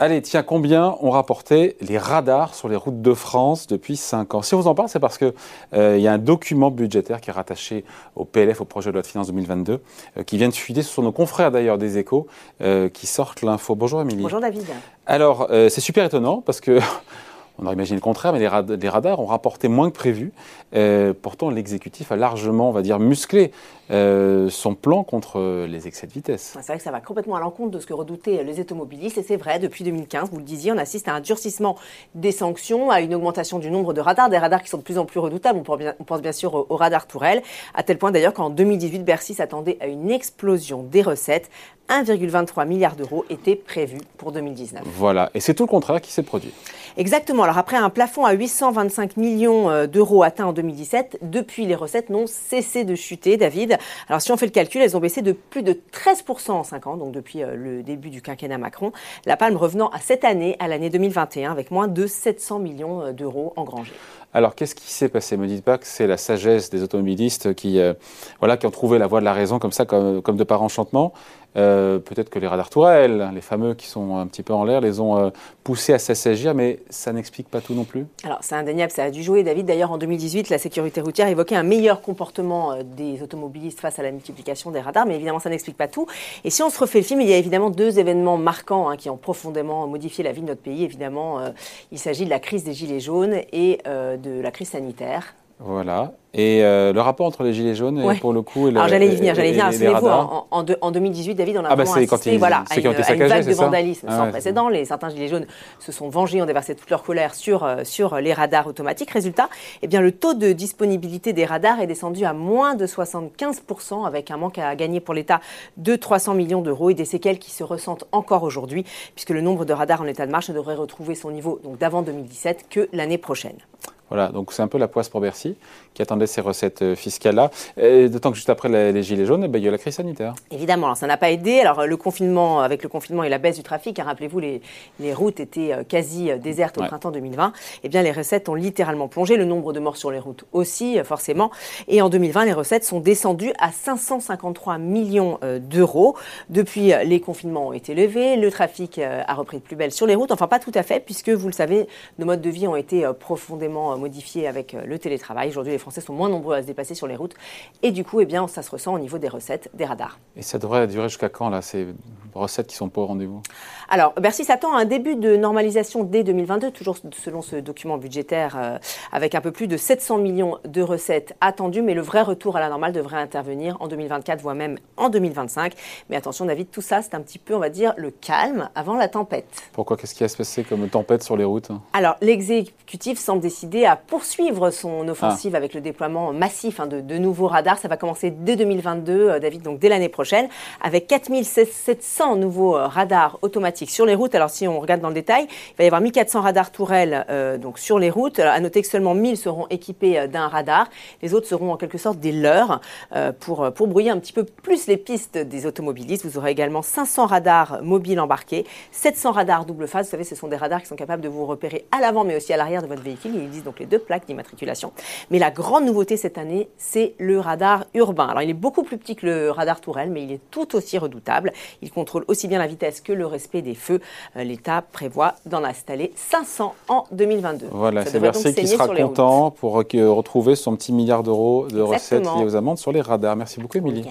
Allez, tiens, combien ont rapporté les radars sur les routes de France depuis 5 ans? Si on vous en parle, c'est parce qu'il euh, y a un document budgétaire qui est rattaché au PLF, au projet de loi de finances 2022, euh, qui vient de fuiter. Ce sont nos confrères d'ailleurs des échos euh, qui sortent l'info. Bonjour Émilie. Bonjour David. Alors, c'est super étonnant parce que on aurait imaginé le contraire, mais les, radars ont rapporté moins que prévu. Euh, pourtant, l'exécutif a largement, on va dire, musclé euh, son plan contre les excès de vitesse. C'est vrai que ça va complètement à l'encontre de ce que redoutaient les automobilistes. Et c'est vrai, depuis 2015, vous le disiez, on assiste à un durcissement des sanctions, à une augmentation du nombre de radars, des radars qui sont de plus en plus redoutables. On pense bien, sûr au radar Tourelle, à tel point d'ailleurs qu'en 2018, Bercy s'attendait à une explosion des recettes 1,23 milliard d'euros étaient prévus pour 2019. Voilà, et c'est tout le contraire qui s'est produit. Exactement. Alors après un plafond à 825 millions euh, d'euros atteint en 2017, depuis les recettes n'ont cessé de chuter, David. Alors si on fait le calcul, elles ont baissé de plus de 13% en 5 ans, donc depuis euh, le début du quinquennat Macron. La palme revenant à cette année, à l'année 2021, avec moins de 700 millions euh, d'euros engrangés. Alors, qu'est-ce qui s'est passé? Me dites pas que c'est la sagesse des automobilistes qui, voilà, qui ont trouvé la voie de la raison comme ça, comme de par enchantement. Euh, peut-être que les radars tourelles, les fameux qui sont un petit peu en l'air, les ont euh, poussés à s'assagir, mais ça n'explique pas tout non plus. Alors c'est indéniable, ça a dû jouer. David, d'ailleurs, en 2018, la sécurité routière évoquait un meilleur comportement euh, des automobilistes face à la multiplication des radars, mais évidemment, ça n'explique pas tout. Et si on se refait le film, il y a évidemment deux événements marquants hein, qui ont profondément modifié la vie de notre pays. Évidemment, il s'agit de la crise des Gilets jaunes et de la crise sanitaire. Voilà. Et euh, le rapport entre les gilets jaunes et pour le coup et Alors j'allais y venir, j'allais y venir. Souvenez-vous, en, en, 2018, David, on a ah bah assisté voilà, à, une, une, vague de vandalisme ah sans précédent. Les, certains gilets jaunes se sont vengés, ont déversé toute leur colère sur, euh, sur les radars automatiques. Résultat, eh bien, le taux de disponibilité des radars est descendu à moins de 75%, avec un manque à gagner pour l'État de 300 millions d'euros et des séquelles qui se ressentent encore aujourd'hui, puisque le nombre de radars en état de marche ne devrait retrouver son niveau d'avant 2017 que l'année prochaine. Voilà, donc c'est un peu la poisse pour Bercy qui attendait ces recettes euh, fiscales-là. D'autant que juste après les, Gilets jaunes, eh ben, il y a la crise sanitaire. Évidemment, alors ça n'a pas aidé. Alors le confinement, avec le confinement et la baisse du trafic, hein, rappelez-vous, les, les, routes étaient euh, quasi euh, désertes au printemps 2020. Eh bien, les recettes ont littéralement plongé. Le nombre de morts sur les routes aussi, forcément. Et en 2020, les recettes sont descendues à 553 millions d'euros. Depuis, les confinements ont été levés, le trafic a repris de plus belle sur les routes. Enfin, pas tout à fait, puisque vous le savez, nos modes de vie ont été profondément modifié avec euh, le télétravail. Aujourd'hui, les Français sont moins nombreux à se déplacer sur les routes. Et du coup, eh bien, ça se ressent au niveau des recettes des radars. Et ça devrait durer jusqu'à quand, là, ces recettes qui sont pas au rendez-vous? Alors, Bercy s'attend à un début de normalisation dès 2022, toujours selon ce document budgétaire, euh, avec un peu plus de 700 millions de recettes attendues. Mais le vrai retour à la normale devrait intervenir en 2024, voire même en 2025. Mais attention, David, tout ça, c'est un petit peu, on va dire, le calme avant la tempête. Pourquoi? Qu'est-ce qui va se passer comme tempête sur les routes? Alors, l'exécutif semble décider à poursuivre son offensive avec le déploiement massif hein, de, nouveaux radars. Ça va commencer dès 2022, euh, David, donc dès l'année prochaine, avec 4700 nouveaux euh, radars automatiques sur les routes. Alors si on regarde dans le détail, il va y avoir 1400 radars tourelles euh, donc sur les routes. À noter que seulement 1000 seront équipés d'un radar. Les autres seront en quelque sorte des leurs pour, pour brouiller un petit peu plus les pistes des automobilistes. Vous aurez également 500 radars mobiles embarqués, 700 radars double phase. Vous savez, ce sont des radars qui sont capables de vous repérer à l'avant mais aussi à l'arrière de votre véhicule. Ils disent donc les deux plaques d'immatriculation. Mais la grande nouveauté cette année, c'est le radar urbain. Alors il est beaucoup plus petit que le radar tourelle, mais il est tout aussi redoutable. Il contrôle aussi bien la vitesse que le respect des feux. Euh, L'État prévoit d'en installer 500 en 2022. Voilà, c'est Bercy qui sera content pour retrouver son petit milliard d'euros de recettes liées aux amendes sur les radars. Merci beaucoup, Émilie.